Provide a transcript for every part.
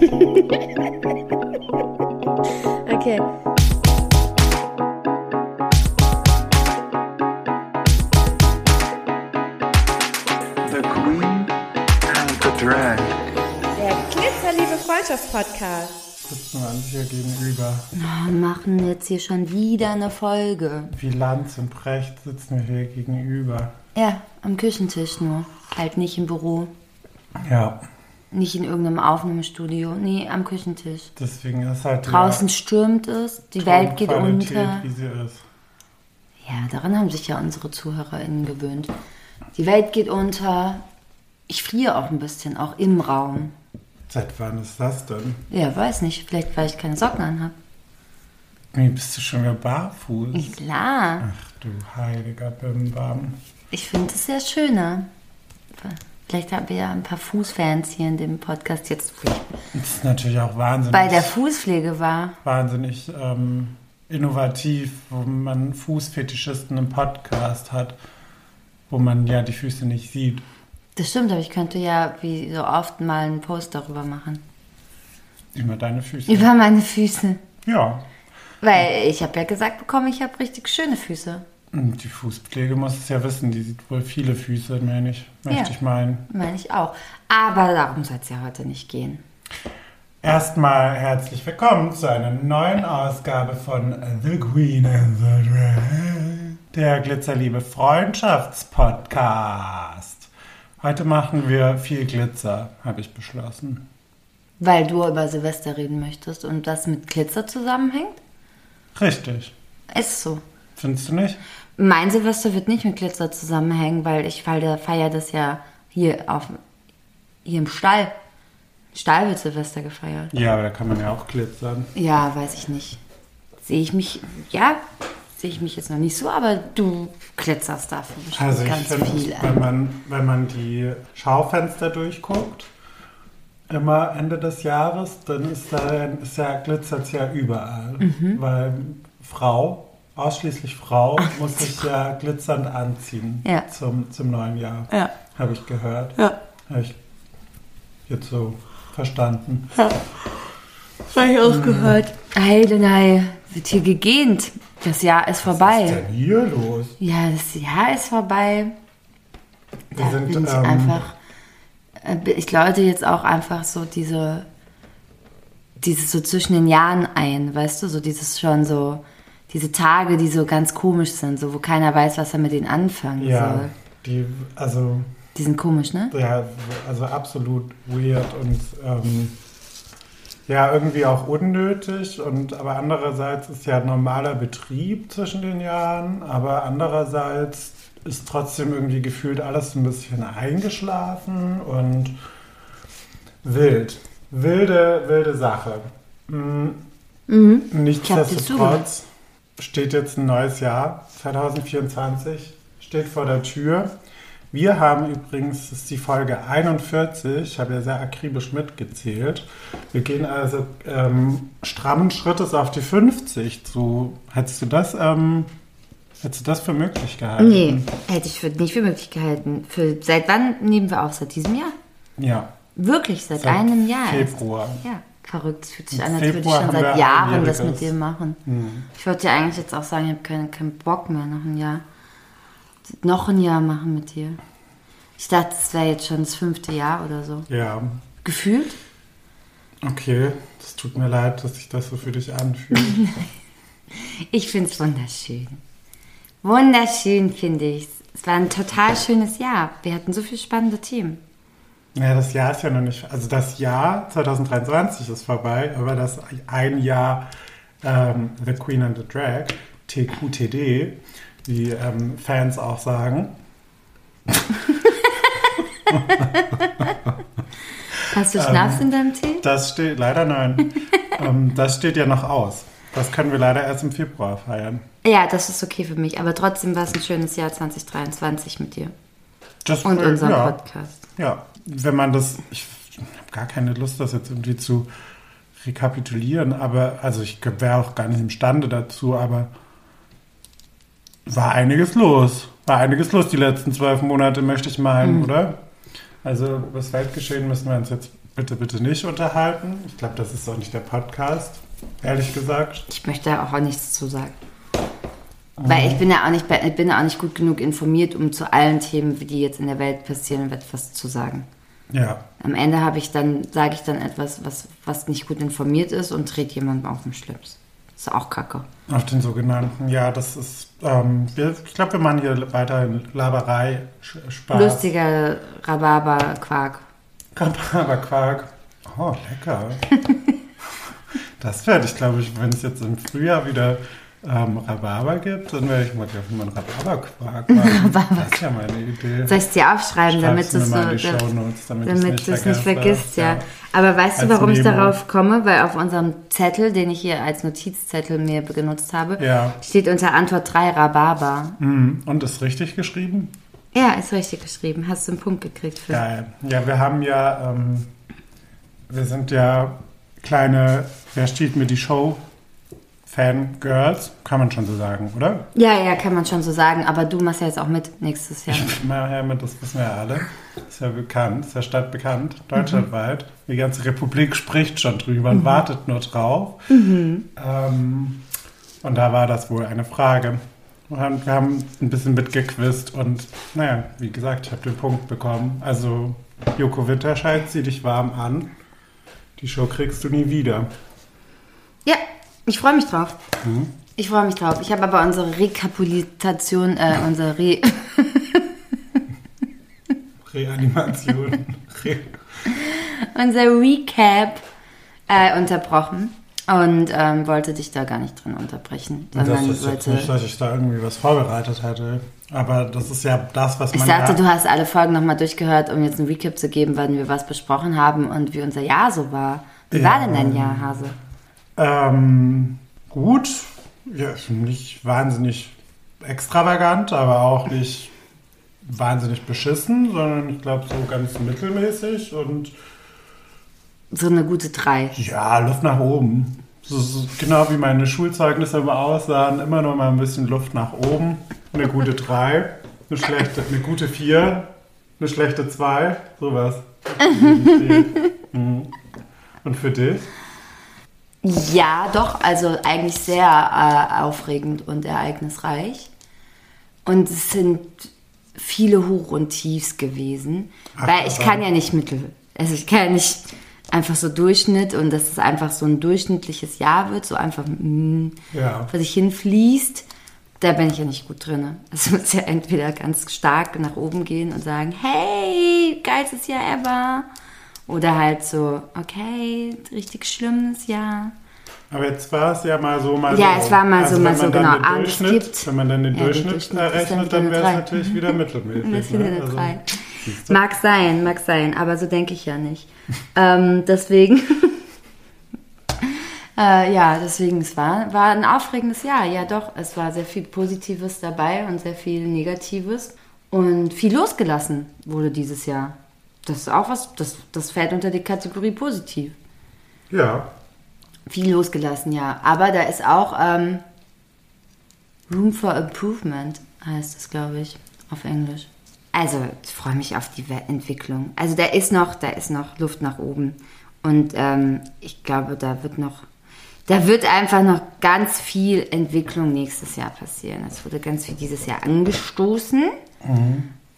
Okay. The Queen and the Drag. Der Glitzerliebe Freundschaftspodcast. sitzen wir uns hier gegenüber. Oh, machen jetzt hier schon wieder eine Folge. Wie Lanz und Brecht sitzen wir hier gegenüber. Ja, am Küchentisch nur. Halt nicht im Büro. Ja, Nicht in irgendeinem Aufnahmestudio. Nee, am Küchentisch. deswegen ist halt Draußen stürmt es, die Welt geht unter. wie sie ist. Ja, daran haben sich ja unsere ZuhörerInnen gewöhnt. Die Welt geht unter. Ich friere auch ein bisschen, auch im Raum. Seit wann ist das denn? Ja, weiß nicht. Vielleicht, weil ich keine Socken anhab. Wie bist du schon wieder barfuß? Klar. Ach du heiliger Bimbam. Ich finde es sehr schöner. Vielleicht haben wir ja ein paar Fußfans hier in dem Podcast jetzt, Das ist natürlich auch wahnsinnig, bei der Fußpflege war. wahnsinnig ähm, innovativ, wo man Fußfetischisten im Podcast hat, wo man ja die Füße nicht sieht. Das stimmt, aber ich könnte ja wie so oft mal einen Post darüber machen. Über deine Füße. Über meine Füße. Ja. Weil ich habe ja gesagt bekommen, ich habe richtig schöne Füße. Die Fußpflege muss es ja wissen, die sieht wohl viele Füße, meine ich, möchte Ja. ich meinen. Meine ich auch. Aber darum soll es ja heute nicht gehen. Erstmal herzlich willkommen zu einer neuen Ausgabe von The Queen and the Drag, der Glitzerliebe Freundschaftspodcast. Heute machen wir viel Glitzer, habe ich beschlossen. Weil du über Silvester reden möchtest und das mit Glitzer zusammenhängt? Richtig. Ist so. Findest du nicht? Mein Silvester wird nicht mit Glitzer zusammenhängen, weil ich feiere feier das ja hier auf hier im Stall. Im Stall wird Silvester gefeiert. Ja, aber da kann man ja auch glitzern. Ja, weiß ich nicht. Sehe ich mich, ja, sehe ich mich jetzt noch nicht so, aber du glitzerst dafür Also ich ganz finde, viel. wenn man, wenn man die Schaufenster durchguckt, immer Ende des Jahres, dann ist da ist ja, glitzert es ja überall. Mhm. Weil Frau, ausschließlich Frau, muss sich ja glitzernd anziehen Ja. zum, zum neuen Jahr. Ja. Habe ich gehört. Ja. Habe ich jetzt so verstanden. Habe ich auch gehört. Heidenei, wird hier gegähnt. Das Jahr ist Was ist vorbei. denn hier los? Ja, das Jahr ist vorbei. Wir Da sind, bin ich ähm, einfach. äh, Ich läute jetzt auch einfach so diese. Dieses so zwischen den Jahren ein, weißt du? So dieses schon so. Diese Tage, die so ganz komisch sind, so wo keiner weiß, was er mit denen anfangen Ja, soll. die, also Die sind komisch, ne? Ja, also absolut weird und ähm, ja, irgendwie auch unnötig. Und aber andererseits ist ja normaler Betrieb zwischen den Jahren, aber andererseits ist trotzdem irgendwie gefühlt alles ein bisschen eingeschlafen und wild. Wilde, wilde Sache. Mhm. Nichtsdestotrotz steht jetzt ein neues Jahr, 2024, steht vor der Tür. Wir haben übrigens, das ist die Folge 41, ich habe ja sehr akribisch mitgezählt. Wir gehen also ähm, strammen Schrittes auf die 50 zu. Hättest du das, ähm, hättest du das für möglich gehalten? Nee, hätte ich für, nicht für möglich gehalten. Für, seit wann nehmen wir auf? Seit diesem Jahr? Ja, Wirklich, seit, Seit einem Jahr. erst. Februar. Ja, verrückt. Es fühlt sich an, als würde ich schon seit Jahren das mit dir machen. Ich wollte ja eigentlich jetzt auch sagen, ich habe keinen, keinen Bock mehr noch ein Jahr. Noch ein Jahr machen mit dir. Ich dachte, es wäre jetzt schon das fünfte Jahr oder so. Ja, Gefühlt? okay. Es tut mir leid, dass sich das so für dich anfühlt. Ich finde es wunderschön. Wunderschön finde ich es. Es war ein total schönes Jahr. Wir hatten so viele spannende Themen. Ja, das Jahr ist ja noch nicht, also das Jahr 2023 ist vorbei, aber das ein Jahr ähm, The Queen and the Drag, TQTD, wie ähm, Fans auch sagen, Hast du Ähm, Schnaps in deinem Tee? das steht, leider nein, ähm, das steht ja noch aus. Das können wir leider erst im Februar feiern. Ja, das ist okay für mich. Aber trotzdem war es ein schönes Jahr 2023 mit dir. Das, Und äh, unserem ja, Podcast. Ja, wenn man das, ich habe gar keine Lust, das jetzt irgendwie zu rekapitulieren, aber, also ich wäre auch gar nicht imstande dazu, aber war einiges los. War einiges los die letzten zwölf Monate, möchte ich meinen, oder? Also, das Weltgeschehen müssen wir uns jetzt bitte, bitte nicht unterhalten. Ich glaube, das ist auch nicht der Podcast, ehrlich gesagt. Ich möchte da auch nichts zu sagen. Weil ich bin ja auch nicht, ich bin ja auch nicht gut genug informiert, um zu allen Themen, die jetzt in der Welt passieren, etwas zu sagen. Ja, Am Ende habe ich dann, sage ich dann etwas, was, was nicht gut informiert ist und dreht jemandem auf den Schlips. Ist auch kacke. auf den sogenannten. Ja, das ist, ähm, ich glaube, wir machen hier weiterhin Laberei, Spaß. Lustiger Rhabarber-Quark. Rhabarberquark. Oh, lecker. das werde ich, glaube ich, wenn es jetzt im Frühjahr wieder ähm, Rhabarber gibt, dann werde ich mal, mal einen Rhabarberquark machen. Das ist ja meine Idee. Soll ich es dir aufschreiben, damit du es so, Shownotes, damit damit nicht du es nicht vergisst, ja. Ja. Aber weißt du, warum ich darauf komme? Weil auf unserem Zettel, den ich hier als Notizzettel mir benutzt habe, Ja. steht unter Antwort 3 Rhabarber. Mhm. Und ist richtig geschrieben? Ja, ist richtig geschrieben. Hast du einen Punkt gekriegt für. Geil. Ja, wir haben ja, ähm, wir sind ja kleine, wer steht mir die Show? Fangirls, kann man schon so sagen, oder? Ja, ja, kann man schon so sagen. Aber du machst ja jetzt auch mit nächstes Jahr. Naja, das wissen wir ja alle. Ist ja bekannt, ist ja stadtbekannt, deutschlandweit. Die ganze Republik spricht schon drüber und wartet nur drauf. Ähm, und da war das wohl eine Frage. Wir haben, wir haben ein bisschen mitgequizt und naja, wie gesagt, ich habe den Punkt bekommen. Also Joko Winterscheid, zieh dich warm an. Die Show kriegst du nie wieder. Ja, ich freue mich drauf. Mhm. Ich freue mich drauf. Ich habe aber unsere Rekapitulation, äh, unsere Re Reanimation. Re unser Recap äh, unterbrochen und ähm, wollte dich da gar nicht drin unterbrechen, das sondern ist jetzt wollte. nicht, dass ich da irgendwie was vorbereitet hätte. Aber das ist ja das, was Ich man sagte, ja, du hast alle Folgen nochmal durchgehört, um jetzt einen Recap zu geben, wann wir was besprochen haben und wie unser Jahr so war. Wie Ja. war denn dein Jahr, Hase? Ähm, gut. Ja, nicht wahnsinnig extravagant, aber auch nicht wahnsinnig beschissen, sondern ich glaube so ganz mittelmäßig und So eine gute Drei. ja, Luft nach oben. So, so, genau wie meine Schulzeugnisse immer aussahen, immer noch mal ein bisschen Luft nach oben. Eine gute 3, eine schlechte, eine gute 4, eine schlechte 2, sowas. Mhm. Und für dich? Ja, doch, also eigentlich sehr äh, aufregend und ereignisreich. Und es sind viele Hoch- und Tiefs gewesen. Ach, weil ich kann ja nicht mittel. Also ich kann ja nicht einfach so Durchschnitt und dass es einfach so ein durchschnittliches Jahr wird, so einfach mm, Ja. vor sich hinfließt. Da bin ich ja nicht gut drin. Es muss ja entweder ganz stark nach oben gehen und sagen, hey, geilstes Jahr ever. Oder halt so, okay, richtig schlimmes Jahr. Aber jetzt war es ja mal so, mal so. Ja, es war mal so, Also mal so, man dann genau. Ah, es gibt- wenn man dann den Ja, Durchschnitt Durchschnitt ist dann errechnet, dann wäre es natürlich wieder mittelmäßig. Das ne? Also, drei. Mag sein, mag sein, aber so denke ich ja nicht. ähm, deswegen, äh, ja, deswegen, es war, war ein aufregendes Jahr. Ja, doch, es war sehr viel Positives dabei und sehr viel Negatives. Und viel losgelassen wurde dieses Jahr. Das ist auch was, das, das fällt unter die Kategorie positiv. Ja, Viel losgelassen, ja. Aber da ist auch ähm, Room for Improvement, heißt es, glaube ich, auf Englisch. Also, ich freue mich auf die Entwicklung. Also, da ist noch, da ist noch Luft nach oben. Und ähm, ich glaube, da wird noch, da wird einfach noch ganz viel Entwicklung nächstes Jahr passieren. Es wurde ganz viel dieses Jahr angestoßen.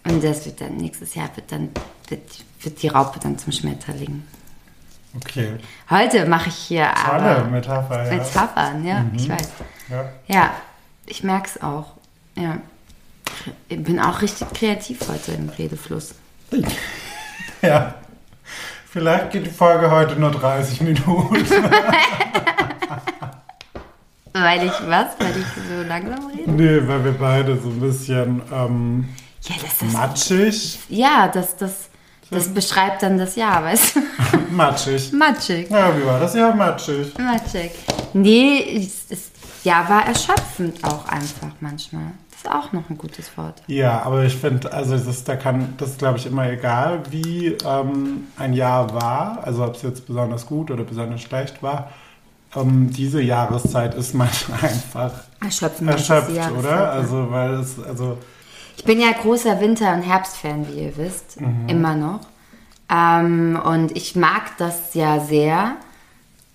Und das wird dann, nächstes Jahr wird dann, wird, die Raupe dann zum Schmetterling. okay. Heute mache ich hier Tolle aber Metapher, ja. Metaphern, ja, ich weiß. ja. Ja, ich merke es auch. Ja. Ich bin auch richtig kreativ heute im Redefluss. Ja. Vielleicht geht die Folge heute nur 30 Minuten. Weil ich was? Weil ich so langsam rede? nee, weil wir beide so ein bisschen ähm, Ja, das ist. matschig. Ja, das, das, das beschreibt dann das Jahr, weißt du? Matschig. Matschig. Ja, wie war das? Ja, matschig. Matschig. Nee, es, es, ja, war erschöpfend auch einfach manchmal. Das ist auch noch ein gutes Wort. Ja, aber ich finde, also das ist, da kann, das glaube ich immer egal, wie ähm, ein Jahr war, also ob es jetzt besonders gut oder besonders schlecht war. Ähm, diese Jahreszeit ist manchmal einfach Erschöpfend. erschöpft, oder? Also, weil es, also, Ich bin ja großer Winter- und Herbstfan, wie ihr wisst. Mhm. Immer noch. Ähm, und ich mag das ja sehr,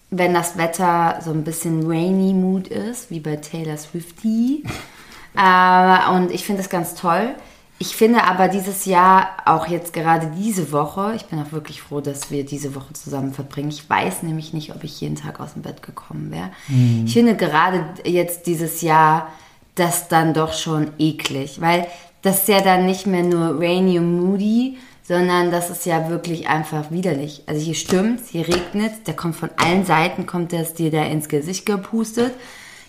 wenn das Wetter so ein bisschen rainy Mood ist, wie bei Taylor Swifty. äh, und ich finde das ganz toll. Ich finde aber dieses Jahr, auch jetzt gerade diese Woche, ich bin auch wirklich froh, dass wir diese Woche zusammen verbringen. Ich weiß nämlich nicht, ob ich jeden Tag aus dem Bett gekommen wäre. Ich finde gerade jetzt dieses Jahr das dann doch schon eklig, weil das ist ja dann nicht mehr nur rainy und moody, sondern das ist ja wirklich einfach widerlich. Also hier stürmt, hier regnet, der kommt von allen Seiten, kommt das dir da ins Gesicht gepustet.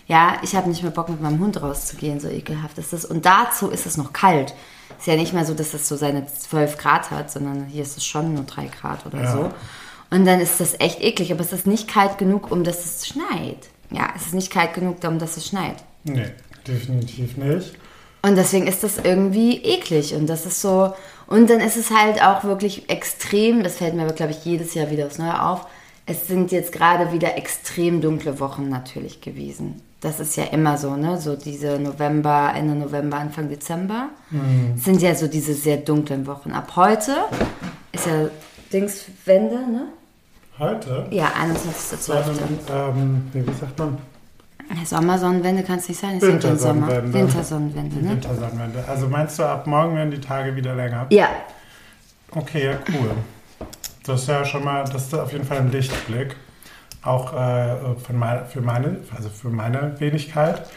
Ja, ich habe nicht mehr Bock mit meinem Hund rauszugehen, so ekelhaft ist das. Und dazu ist es noch kalt. Ist ja nicht mehr so, dass es so seine 12 Grad hat, sondern hier ist es schon nur 3 Grad oder Ja. so. Und dann ist das echt eklig, aber es ist nicht kalt genug, um dass es schneit. Ja, es ist nicht kalt genug, um dass es schneit. Nee, definitiv nicht. Und deswegen ist das irgendwie eklig. Und das ist so. Und dann ist es halt auch wirklich extrem, das fällt mir aber, glaube ich, jedes Jahr wieder aufs Neue auf. Es sind jetzt gerade wieder extrem dunkle Wochen natürlich gewesen. Das ist ja immer so, ne? So diese November, Ende November, Anfang Dezember sind ja so diese sehr dunklen Wochen. Ab heute ist ja Dingswende, ne? Heute? Ja, 21.12. Sonnen, ähm, wie sagt man? Sommersonnenwende kann es nicht sein, es ist ja kein Sommer. Wintersonnenwende. Ne? Wintersonnenwende. Also meinst du, ab morgen werden die Tage wieder länger? Ja, Okay, ja, cool. Das ist ja schon mal, das ist auf jeden Fall ein Lichtblick. Auch äh, von mein, für, meine, also für meine Wenigkeit.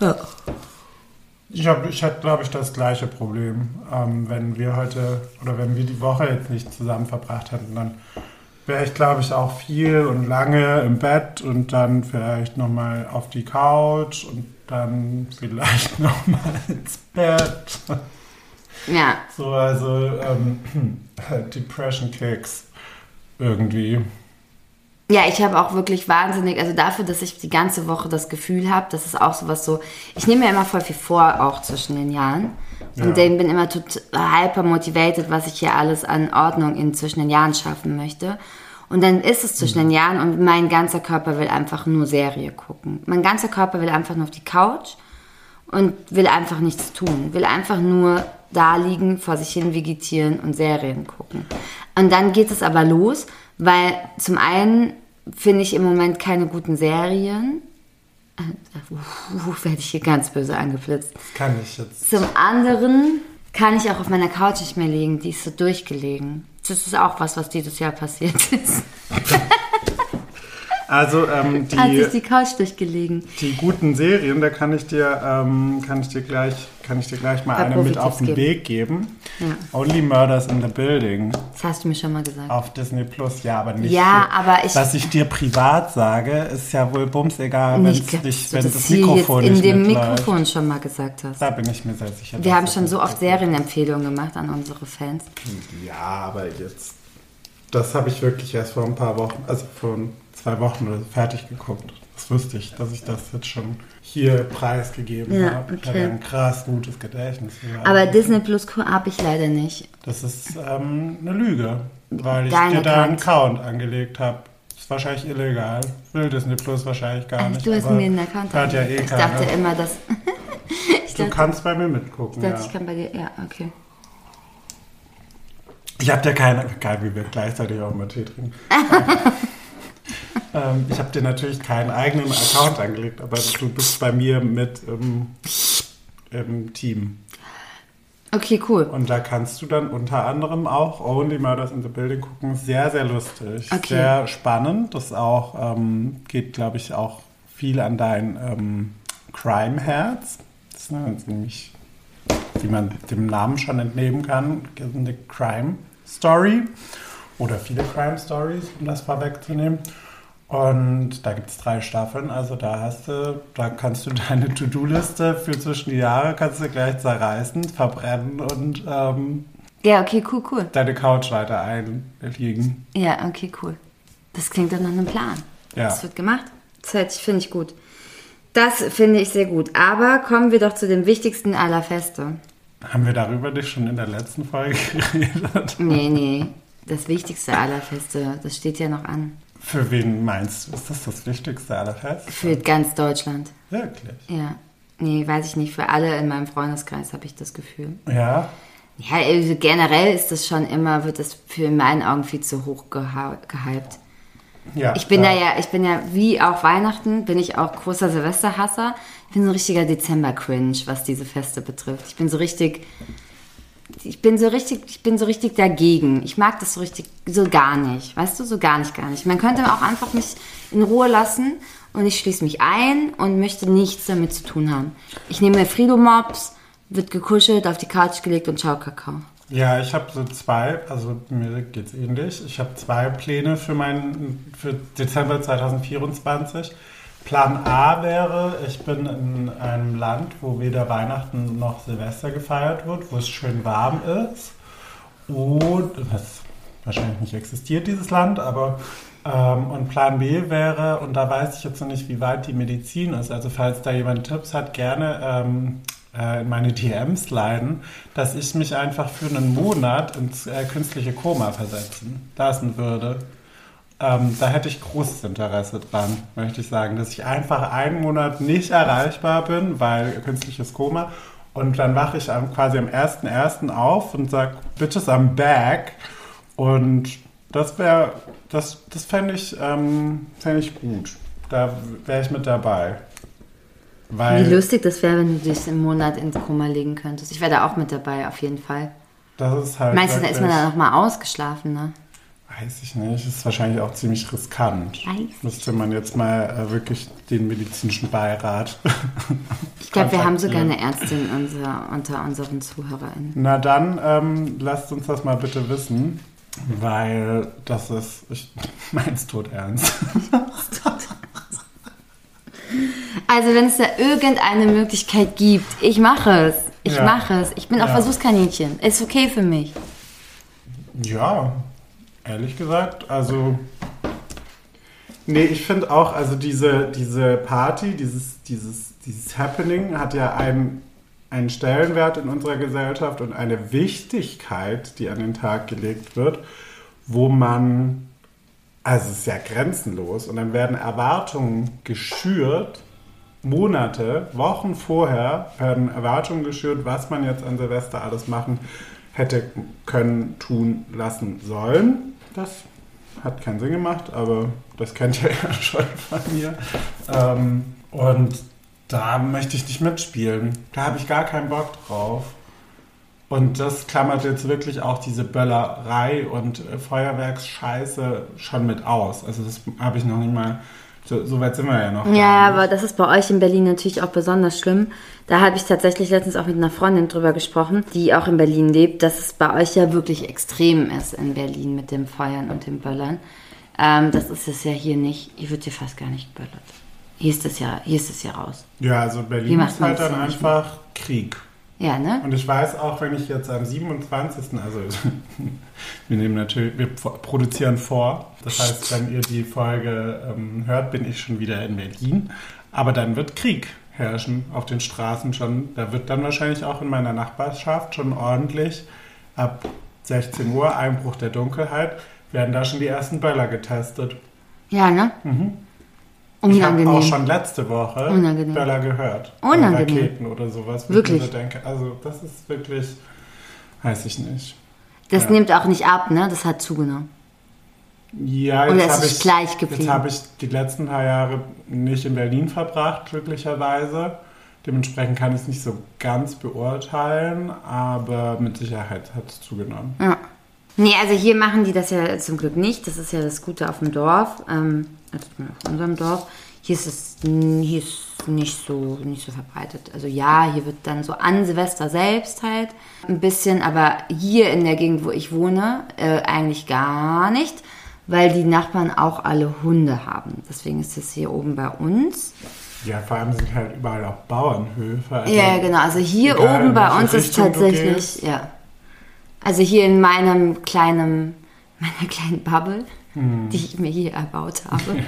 Ja. Ich, hab, ich hatte, glaube ich, das gleiche Problem. Ähm, wenn wir heute oder wenn wir die Woche jetzt nicht zusammen verbracht hätten, dann wäre ich, glaube ich, auch viel und lange im Bett und dann vielleicht nochmal auf die Couch und dann vielleicht nochmal ins Bett. ja. So, also ähm, Depression Kicks irgendwie. Ja, ich habe auch wirklich wahnsinnig, also dafür, dass ich die ganze Woche das Gefühl habe, das ist auch sowas so, ich nehme mir immer voll viel vor, auch zwischen den Jahren. Und Ja. dann bin immer total hyper motivated, was ich hier alles an Ordnung in zwischen den Jahren schaffen möchte. Und dann ist es zwischen den Jahren und mein ganzer Körper will einfach nur Serie gucken. Mein ganzer Körper will einfach nur auf die Couch und will einfach nichts tun. Will einfach nur da liegen, vor sich hin vegetieren und Serien gucken. Und dann geht es aber los, weil zum einen finde ich im Moment keine guten Serien. Werde ich hier ganz böse angeflitzt. Das kann ich jetzt. Zum anderen kann ich auch auf meiner Couch nicht mehr liegen, die ist so durchgelegen. Das ist auch was, was dieses Jahr passiert ist. Also ähm, die, sich die Couch durchgelegen. die guten Serien, da kann ich dir, ähm, kann ich dir gleich, kann ich dir gleich mal paar eine mit auf den geben. Weg geben. Ja. Only Murders in the Building Das hast du mir schon mal gesagt. auf Disney Plus. Ja, aber nicht. Ja, für- aber ich- Was ich dir privat sage, ist ja wohl bums egal, wenn es nicht, wenn das hier jetzt Mikrofon in dem. Mikrofon schon mal gesagt hast. Da bin ich mir sehr sicher. Wir haben schon so oft. Serienempfehlungen gemacht an unsere Fans. Ja, aber jetzt. Das habe ich wirklich erst vor ein paar Wochen, also vor zwei Wochen oder fertig geguckt. Das wusste ich, dass ich das jetzt schon hier preisgegeben Ja, habe. Ich okay. habe ja ein krass gutes Gedächtnis. Aber. Disney Plus habe ich leider nicht. Das ist ähm, eine Lüge, weil ich Dein dir da einen Account. Angelegt habe. Ist wahrscheinlich illegal. Will Disney Plus wahrscheinlich gar Also nicht. du hast mir einen Account Hört ja eh. Ich keiner. dachte immer, dass... ich Du dachte, kannst bei mir mitgucken, ich, dachte ja. ich kann bei dir... Ja, okay. Ich habe dir keine, geil, wie wir gleichzeitig auch mal Tee trinken. ähm, ich habe dir natürlich keinen eigenen Account angelegt, aber du bist bei mir mit im, im Team. Okay, cool. Und da kannst du dann unter anderem auch Only Murders in the Building gucken. Sehr, sehr lustig. Okay. Sehr spannend. Das auch ähm, geht, glaube ich, auch viel an dein ähm, Crime-Herz. Das ist nämlich, wie man dem Namen schon entnehmen kann, eine Crime-Story. Oder viele Crime-Stories, um das vorwegzunehmen. Und da gibt es drei Staffeln, also da hast du, da kannst du deine To-Do-Liste für zwischen die Jahre kannst du gleich zerreißen, verbrennen und ähm, Ja, okay, cool, cool. deine Couch weiter einlegen. Ja, okay, cool. Das klingt dann nach einem Plan. Ja. Das wird gemacht. Das finde ich gut. Das finde ich sehr gut. Aber kommen wir doch zu dem wichtigsten aller Feste. Haben wir darüber nicht schon in der letzten Folge geredet? Nee, nee. Das wichtigste aller Feste. Das steht ja noch an. Für wen meinst du? Ist das das Wichtigste aller Feste? Für ganz Deutschland. Wirklich? Ja. Nee, weiß ich nicht. Für alle in meinem Freundeskreis habe ich das Gefühl. Ja? Ja, also generell ist das schon immer, wird das für in meinen Augen viel zu hoch gehypt. Ja, Ich bin ja. da ja, ich bin ja, wie auch Weihnachten, bin ich auch großer Silvesterhasser. Ich bin so ein richtiger Dezember-Cringe, was diese Feste betrifft. Ich bin so richtig, ich bin so richtig, ich bin so richtig dagegen. Ich mag das so richtig, so gar nicht. Weißt du, so gar nicht, gar nicht. Man könnte auch einfach mich in Ruhe lassen und ich schließe mich ein und möchte nichts damit zu tun haben. Ich nehme mir Frido-Mops, wird gekuschelt, auf die Couch gelegt und schau Kakao. Ja, ich habe so zwei, also mir geht's ähnlich. Ich habe zwei Pläne für meinen für Dezember 2024. Plan A wäre, ich bin in einem Land, wo weder Weihnachten noch Silvester gefeiert wird, wo es schön warm ist. Und was wahrscheinlich nicht existiert, dieses Land, aber ähm, und Plan B wäre, und da weiß ich jetzt noch nicht, wie weit die Medizin ist, also falls da jemand Tipps hat, gerne ähm, äh, in meine DMs leiten, dass ich mich einfach für einen Monat ins äh, künstliche Koma versetzen lassen würde. Ähm, da hätte ich großes Interesse dran, möchte ich sagen, dass ich einfach einen Monat nicht erreichbar bin, weil künstliches Koma. Und dann wache ich quasi am 1.1. auf und sage, bitches, I'm back. Und das wäre, das, das fände ich, ähm, fänd ich gut. Da wäre ich mit dabei. Weil Wie lustig das wäre, wenn du dich im Monat ins Koma legen könntest. Ich wäre da auch mit dabei, auf jeden Fall. das ist halt. Da ist man da nochmal ausgeschlafen, ne? Weiß ich nicht, ist wahrscheinlich auch ziemlich riskant. Weiß Müsste man jetzt mal äh, wirklich den medizinischen Beirat. Ich glaube, wir haben sogar eine Ärztin unser, unter unseren ZuhörerInnen. Na dann, ähm, lasst uns das mal bitte wissen, weil das ist, ich mein's tot ernst. Also, wenn es da irgendeine Möglichkeit gibt, ich mache es. Ich Ja. mache es. Ich bin auch Ja. Versuchskaninchen. Ist okay für mich. Ja, ehrlich gesagt, also. Nee, ich finde auch, also diese, diese Party, dieses, dieses, dieses Happening hat ja einen, einen Stellenwert in unserer Gesellschaft und eine Wichtigkeit, die an den Tag gelegt wird, wo man, also es ist ja grenzenlos und dann werden Erwartungen geschürt, Monate, Wochen vorher werden Erwartungen geschürt, was man jetzt an Silvester alles machen hätte können, tun, lassen sollen. Das hat keinen Sinn gemacht, aber das kennt ihr ja schon von mir. Ähm, und da möchte ich nicht mitspielen. Da habe ich gar keinen Bock drauf. Und das klammert jetzt wirklich auch diese Böllerei und äh, Feuerwerksscheiße schon mit aus. Also das habe ich noch nicht mal, so, so weit sind wir ja noch. Ja, aber das ist bei euch in Berlin natürlich auch besonders schlimm. Da habe ich tatsächlich letztens auch mit einer Freundin drüber gesprochen, die auch in Berlin lebt, dass es bei euch ja wirklich extrem ist in Berlin mit dem Feuern und dem Böllern. Ähm, das ist es ja hier nicht. Hier wird ja fast gar nicht geböllert. Hier ist es ja, hier ist es ja raus. Ja, also Berlin ist halt dann einfach Krieg. Ja, ne? Und ich weiß auch, wenn ich jetzt am 27. Also wir nehmen natürlich, wir pro- produzieren vor. Das heißt, wenn ihr die Folge ähm, hört, bin ich schon wieder in Berlin. Aber dann wird Krieg herrschen auf den Straßen schon. Da wird dann wahrscheinlich auch in meiner Nachbarschaft schon ordentlich ab 16 Uhr, Einbruch der Dunkelheit, werden da schon die ersten Böller getestet. Ja, ne? Ich habe Unangenehm. auch schon letzte Woche Unangenehm. Böller gehört. Unangenehm. Oder Raketen oder sowas. Wirklich? Ich denke, also das ist wirklich, weiß ich nicht. das ja. nimmt auch nicht ab, ne? Das hat zugenommen. Ja, Oder jetzt ist habe ich, gleich geblieben? jetzt habe ich die letzten paar Jahre nicht in Berlin verbracht, glücklicherweise. Dementsprechend kann ich es nicht so ganz beurteilen, aber mit Sicherheit hat es zugenommen. Ja. Nee, also hier machen die das ja zum Glück nicht. Das ist ja das Gute auf dem Dorf, ähm, also auf unserem Dorf. Hier ist es hier ist nicht so nicht so verbreitet. Also ja, hier wird dann so an Silvester selbst halt ein bisschen, aber hier in der Gegend, wo ich wohne, äh, eigentlich gar nicht, weil die Nachbarn auch alle Hunde haben. Deswegen ist es hier oben bei uns. Ja, vor allem sind halt überall auch Bauernhöfe. also Ja, genau. Also hier egal, oben bei uns ist Richtung du tatsächlich, ja. Also hier in meinem kleinen, meiner kleinen Bubble, Hm. die ich mir hier erbaut habe,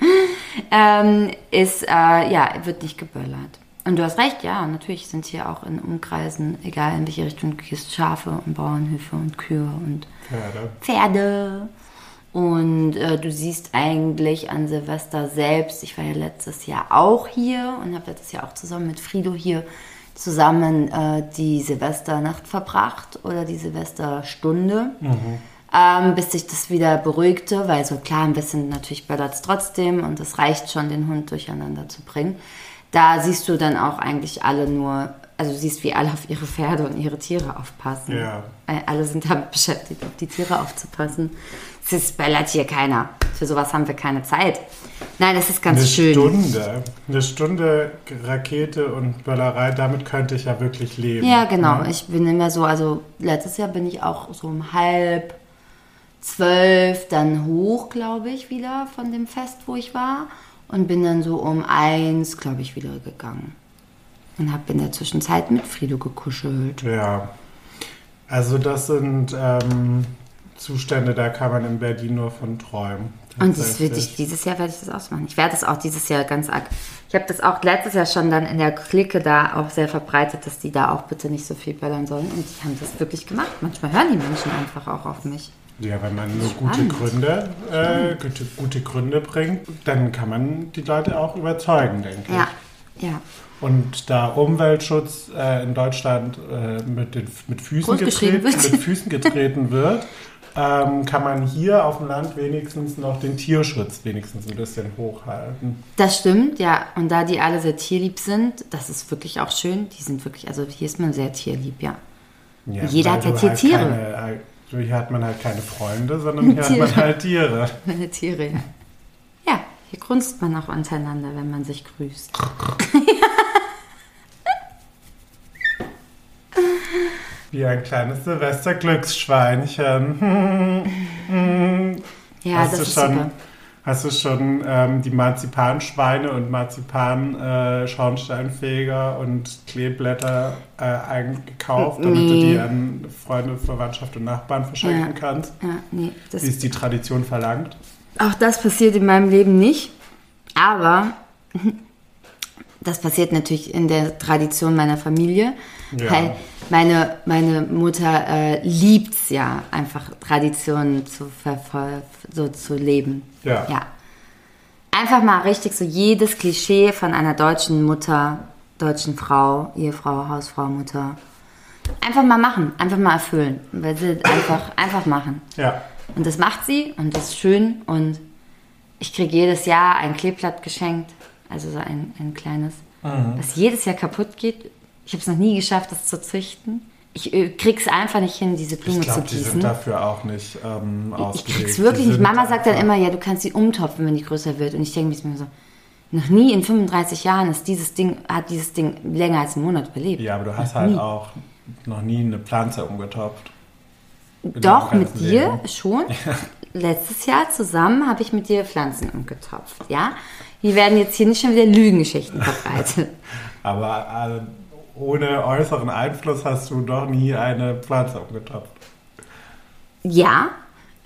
ähm, ist, äh, ja, wird nicht geböllert. Und du hast recht, ja, natürlich sind hier auch in Umkreisen, egal in welche Richtung du gehst, Schafe und Bauernhöfe und Kühe und Pferde. Pferde. Und äh, du siehst eigentlich an Silvester selbst, ich war ja letztes Jahr auch hier und habe letztes Jahr auch zusammen mit Frido hier zusammen äh, die Silvesternacht verbracht oder die Silvesterstunde, ähm, bis sich das wieder beruhigte, weil so klar, ein bisschen natürlich böllert es trotzdem und es reicht schon, den Hund durcheinander zu bringen. Da siehst du dann auch eigentlich alle nur, also du siehst, wie alle auf ihre Pferde und ihre Tiere aufpassen. Ja. Äh, Alle sind damit beschäftigt, auf die Tiere aufzupassen. Es ist böllert hier keiner. Für sowas haben wir keine Zeit. Nein, das ist ganz Eine schön. Stunde. Eine Stunde Rakete und Böllerei, damit könnte ich ja wirklich leben. Ja, genau. Ne? Ich bin immer so, also letztes Jahr bin ich auch so um halb zwölf dann hoch, glaube ich, wieder von dem Fest, wo ich war. Und bin dann so um eins, glaube ich, wieder gegangen. Und habe in der Zwischenzeit mit Frido gekuschelt. Ja. Also das sind ähm, Zustände, da kann man in Berlin nur von träumen. Und das Tatsächlich. ich, dieses Jahr werde ich das ausmachen. Ich werde das auch dieses Jahr ganz arg. Ich habe das auch letztes Jahr schon dann in der Clique da auch sehr verbreitet, dass die da auch bitte nicht so viel böllern sollen. Und die haben das wirklich gemacht. Manchmal hören die Menschen einfach auch auf mich. Ja, wenn man nur gute. Gründe, äh, gute, gute Gründe bringt, dann kann man die Leute auch überzeugen, denke Ja, ich. ja. Und da Umweltschutz äh, in Deutschland äh, mit, den, mit, Füßen getreten, wird. mit Füßen getreten wird, ähm, kann man hier auf dem Land wenigstens noch den Tierschutz wenigstens ein bisschen hochhalten. Das stimmt, ja. Und da die alle sehr tierlieb sind, das ist wirklich auch schön. Die sind wirklich, also hier ist man sehr tierlieb, ja. Ja, Jeder hat ja hier halt Tiere. Keine, äh, hier hat man halt keine Freunde, sondern hier hat Tiere. man halt Tiere. Meine Tiere, ja. Ja, hier grunzt man auch untereinander, wenn man sich grüßt. Wie ein kleines Silvester-Glücksschweinchen. Ja, hast das ist schon, super. Hast du schon ähm, die Marzipanschweine und Marzipan-Schornsteinfeger und Kleeblätter äh, eingekauft, damit du Nee. die an Freunde, Verwandtschaft und Nachbarn verschenken Ja. kannst? Ja, nee, das Wie es die Tradition verlangt? Auch das passiert in meinem Leben nicht. Aber das passiert natürlich in der Tradition meiner Familie. Ja. Weil meine, meine Mutter äh, liebt es ja, einfach Traditionen zu, verfol- so zu leben. Ja. ja. Einfach mal richtig so jedes Klischee von einer deutschen Mutter, deutschen Frau, Ehefrau, Hausfrau, Mutter. Einfach mal machen, einfach mal erfüllen. Weil sie einfach, einfach machen. Ja. Und das macht sie und das ist schön. Und ich kriege jedes Jahr ein Kleeblatt geschenkt. Also so ein, ein kleines, was jedes Jahr kaputt geht. Ich habe es noch nie geschafft, das zu züchten. Ich äh, krieg's einfach nicht hin, diese Ich Blume glaube, zu die gießen. sind dafür auch nicht ähm, Ich ausgelegt. krieg's wirklich Die nicht. Mama sagt dann immer, ja, du kannst sie umtopfen, wenn die größer wird. Und ich denke mir so, noch nie in 35 Jahren ist dieses Ding, hat dieses Ding länger als einen Monat überlebt. Ja, aber du hast Noch halt nie. auch noch nie eine Pflanze umgetopft. Doch, mit dir Leben. schon. Letztes Jahr zusammen habe ich mit dir Pflanzen umgetopft, ja? Wir werden jetzt hier nicht schon wieder Lügengeschichten verbreitet. Aber äh, ohne äußeren Einfluss hast du noch nie eine Pflanze umgetopft. ja,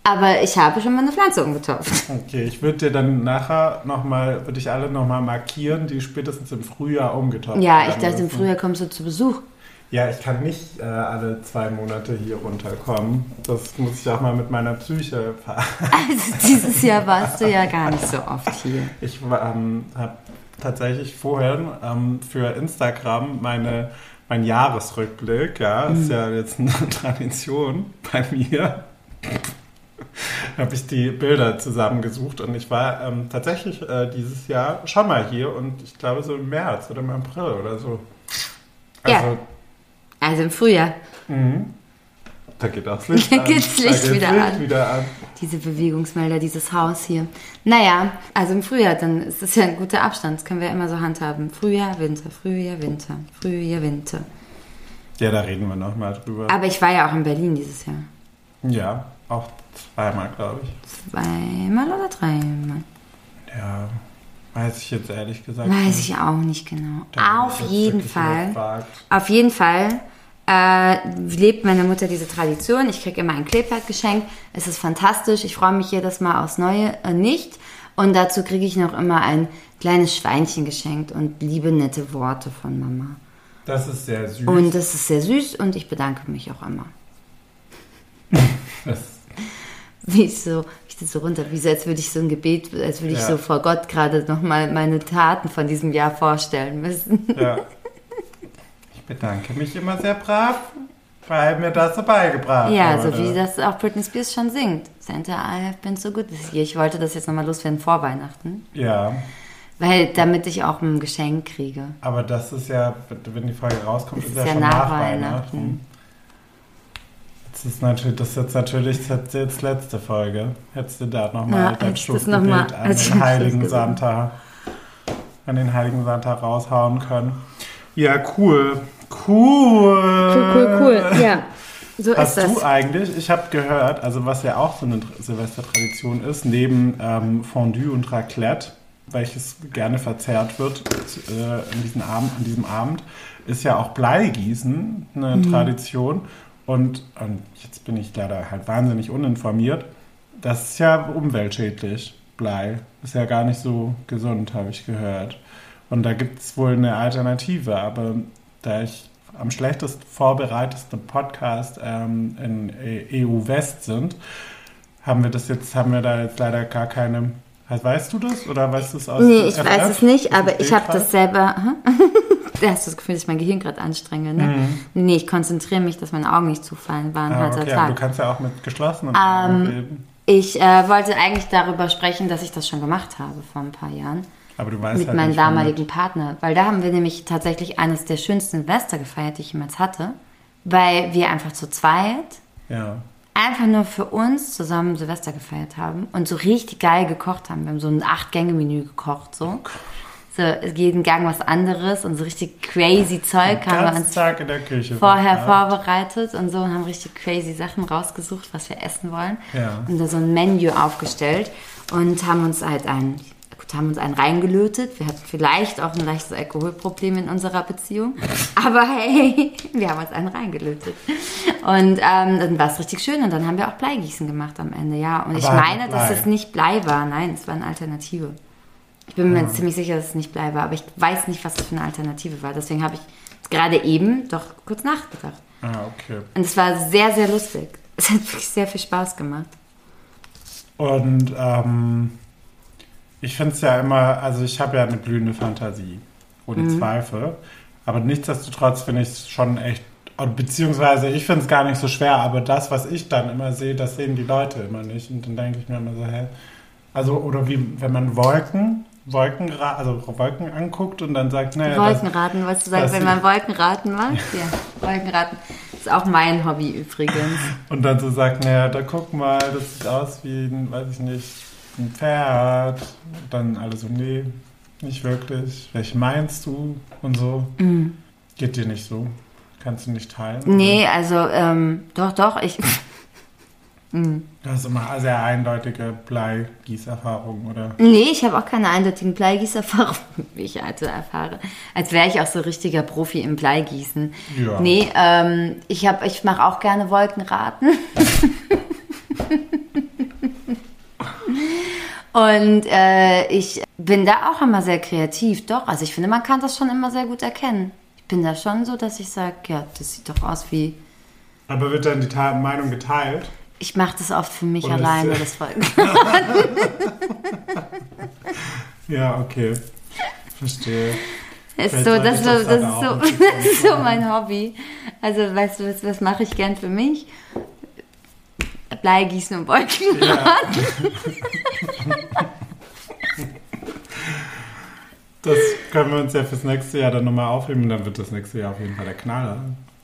aber ich habe schon mal eine Pflanze umgetopft. Okay, ich würde dir dann nachher nochmal, würde ich alle nochmal markieren, die spätestens im Frühjahr umgetopft Ja, ich dachte, im. Frühjahr kommst du zu Besuch. Ja, ich kann nicht äh, alle zwei Monate hier runterkommen. Das muss ich auch mal mit meiner Psyche ver Also dieses Jahr warst du ja gar nicht so oft hier. Ich ähm, habe tatsächlich vorhin ähm, für Instagram meine, mein Jahresrückblick, ja, ist ja jetzt eine Tradition bei mir, habe ich die Bilder zusammengesucht und ich war ähm, tatsächlich äh, dieses Jahr schon mal hier und ich glaube so im März oder im April oder so. Ja. Also, Also im Frühjahr. Da geht auch das Licht Da an. geht's Da Licht geht's wieder Licht an. wieder an. Diese Bewegungsmelder, dieses Haus hier. Naja, also im Frühjahr, dann ist das ja ein guter Abstand. Das können wir immer so handhaben. Frühjahr, Winter, Frühjahr, Winter, Frühjahr, Winter. Ja, da reden wir nochmal drüber. Aber ich war ja auch in Berlin dieses Jahr. Ja, auch zweimal, glaube ich. Zweimal oder dreimal? Ja, weiß ich jetzt ehrlich gesagt Weiß nicht. ich auch nicht genau. Da bin Auf jeden Fall. Auf jeden Fall äh, lebt meine Mutter diese Tradition. Ich kriege immer ein Kleeblatt geschenkt. Es ist fantastisch. Ich freue mich jedes Mal aufs Neue äh, nicht. Und dazu kriege ich noch immer ein kleines Schweinchen geschenkt und liebe, nette Worte von Mama. Das ist sehr süß. Und das ist sehr süß und ich bedanke mich auch immer. das, Wie ich so, ich das so runter, wie so, als würde ich so ein Gebet, als würde ich Ja. so vor Gott gerade nochmal meine Taten von diesem Jahr vorstellen müssen. ja. Ich bedanke mich immer sehr brav, weil mir das so beigebracht Ja, wurde. so wie das auch Britney Spears schon singt. Santa, I have been so good this year. Ich wollte das jetzt nochmal loswerden vor Weihnachten. Ja, Weil, damit ich auch ein Geschenk kriege. aber das ist ja, wenn die Folge rauskommt, Das ist, ja, ja schon nach nach Weihnachten. Weihnachten. Das ist natürlich, das ist jetzt natürlich das ist jetzt letzte Folge. Hättest du da nochmal Ja, dein noch Schlussgebet an den Heiligen. Santa, an den Heiligen Santa raushauen können. Ja, cool. Cool. Ja, so Hast ist das. du eigentlich, ich habe gehört, also was ja auch so eine Silvestertradition ist, neben ähm, Fondue und Raclette, welches gerne verzehrt wird äh, an, diesem Abend, an diesem Abend, ist ja auch Bleigießen eine Mhm. Tradition. Und, und jetzt bin ich leider halt wahnsinnig uninformiert. Das ist ja umweltschädlich, Blei. Ist ja gar nicht so gesund, habe ich gehört. Und da gibt es wohl eine Alternative, aber da ich am schlechtest vorbereitesten Podcast ähm, in EU West sind, haben wir das jetzt, haben wir da jetzt leider gar keine. Weißt du das oder weißt du es aus Nee, dem ich FF? weiß es nicht, aber ich habe das selber. Da hast du das Gefühl, dass ich mein Gehirn gerade anstrenge, ne? Nee, ich konzentriere mich, dass meine Augen nicht zufallen. War ein Mhm. Ah, harter okay, aber du Tag. kannst ja auch mit geschlossenen Ähm, Augen reden. Ich äh, wollte eigentlich darüber sprechen, dass ich das schon gemacht habe vor ein paar Jahren. Aber du weißt mit halt meinem damaligen womit. Partner. Weil da haben wir nämlich tatsächlich eines der schönsten Silvester gefeiert, die ich jemals hatte. Weil wir einfach zu zweit Ja. einfach nur für uns zusammen Silvester gefeiert haben und so richtig geil gekocht haben. Wir haben so ein Acht-Gänge-Menü gekocht, so. So, jeden Gang was anderes und so richtig crazy Zeug haben wir uns Tag in der Küche. vorher verbracht. vorbereitet und so und haben richtig crazy Sachen rausgesucht, was wir essen wollen. Ja. Und da so ein Menü aufgestellt und haben uns halt ein, gut, haben uns einen reingelötet. Wir hatten vielleicht auch ein leichtes Alkoholproblem in unserer Beziehung. Aber hey, wir haben uns einen reingelötet. Und ähm, dann war es richtig schön und dann haben wir auch Bleigießen gemacht am Ende, ja. Und ich Aber meine, dass es nicht Blei war. Nein, es war eine Alternative. Ich bin mir ziemlich sicher, dass es nicht Blei war, aber ich weiß nicht, was es für eine Alternative war. Deswegen habe ich gerade eben doch kurz nachgedacht. Ah, okay. Und es war sehr, sehr lustig. Es hat wirklich sehr viel Spaß gemacht. Und ähm, ich finde es ja immer, also ich habe ja eine blühende Fantasie, ohne Mhm. Zweifel. Aber nichtsdestotrotz finde ich es schon echt, beziehungsweise ich finde es gar nicht so schwer, aber das, was ich dann immer sehe, das sehen die Leute immer nicht. Und dann denke ich mir immer so, hä? Also, oder wie, wenn man Wolken, Wolken, also Wolken anguckt und dann sagt, naja, Wolkenraten, was du sagst, wenn man Wolkenraten macht? Ja, Wolkenraten. ist auch mein Hobby übrigens. Und dann so sagt, naja, da guck mal, das sieht aus wie ein, weiß ich nicht, ein Pferd. Und dann alle so, nee, nicht wirklich. Welch meinst du? Und so. Geht dir nicht so? Kannst du nicht teilen? Nee, also, ähm, doch, doch, ich. Du hast immer sehr eindeutige Bleigießerfahrungen, oder? Nee, ich habe auch keine eindeutigen Bleigießerfahrungen, wie ich also erfahre. Als wäre ich auch so richtiger Profi im Bleigießen. Ja. Nee, ähm, ich, hab- ich mache auch gerne Wolkenraten. Und äh, ich bin da auch immer sehr kreativ, doch. Also ich finde, man kann das schon immer sehr gut erkennen. Ich bin da schon so, dass ich sage, ja, das sieht doch aus wie... Aber wird dann die Meinung geteilt? Ich mache das oft für mich Oder alleine, das Wolken. Ja, okay. Verstehe. Ist Vielleicht so, das, das das, ist so, das ist so mein Hobby. Also, weißt du, was, was mache ich gern für mich? Bleigießen und Wolken. Ja. Das können wir uns ja fürs nächste Jahr dann nochmal aufheben und dann wird das nächste Jahr auf jeden Fall der Knaller.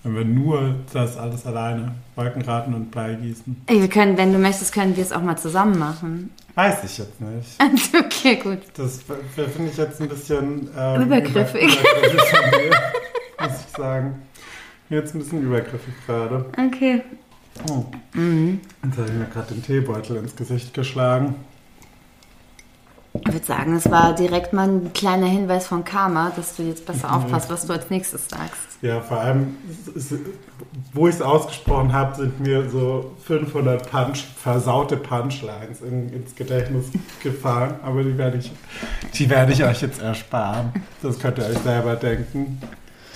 Wenn wir nur das alles alleine, Wolkenraten und Bleigießen. Ey, Wir können, wenn du möchtest, können wir es auch mal zusammen machen. Weiß ich jetzt nicht. okay, gut. Das finde ich jetzt ein bisschen ähm, Übergriffig. über- übergriffig mir, muss ich sagen. Jetzt ein bisschen übergriffig gerade. Okay. Oh. Jetzt habe ich mir gerade den Teebeutel ins Gesicht geschlagen. Ich würde sagen, es war direkt mal ein kleiner Hinweis von Karma, dass du jetzt besser aufpasst, was du als nächstes sagst. Ja, vor allem, wo ich es ausgesprochen habe, sind mir so 500 Punch, versaute Punchlines in, ins Gedächtnis gefahren. Aber die werde ich, die werde ich euch jetzt ersparen. Das könnt ihr euch selber denken.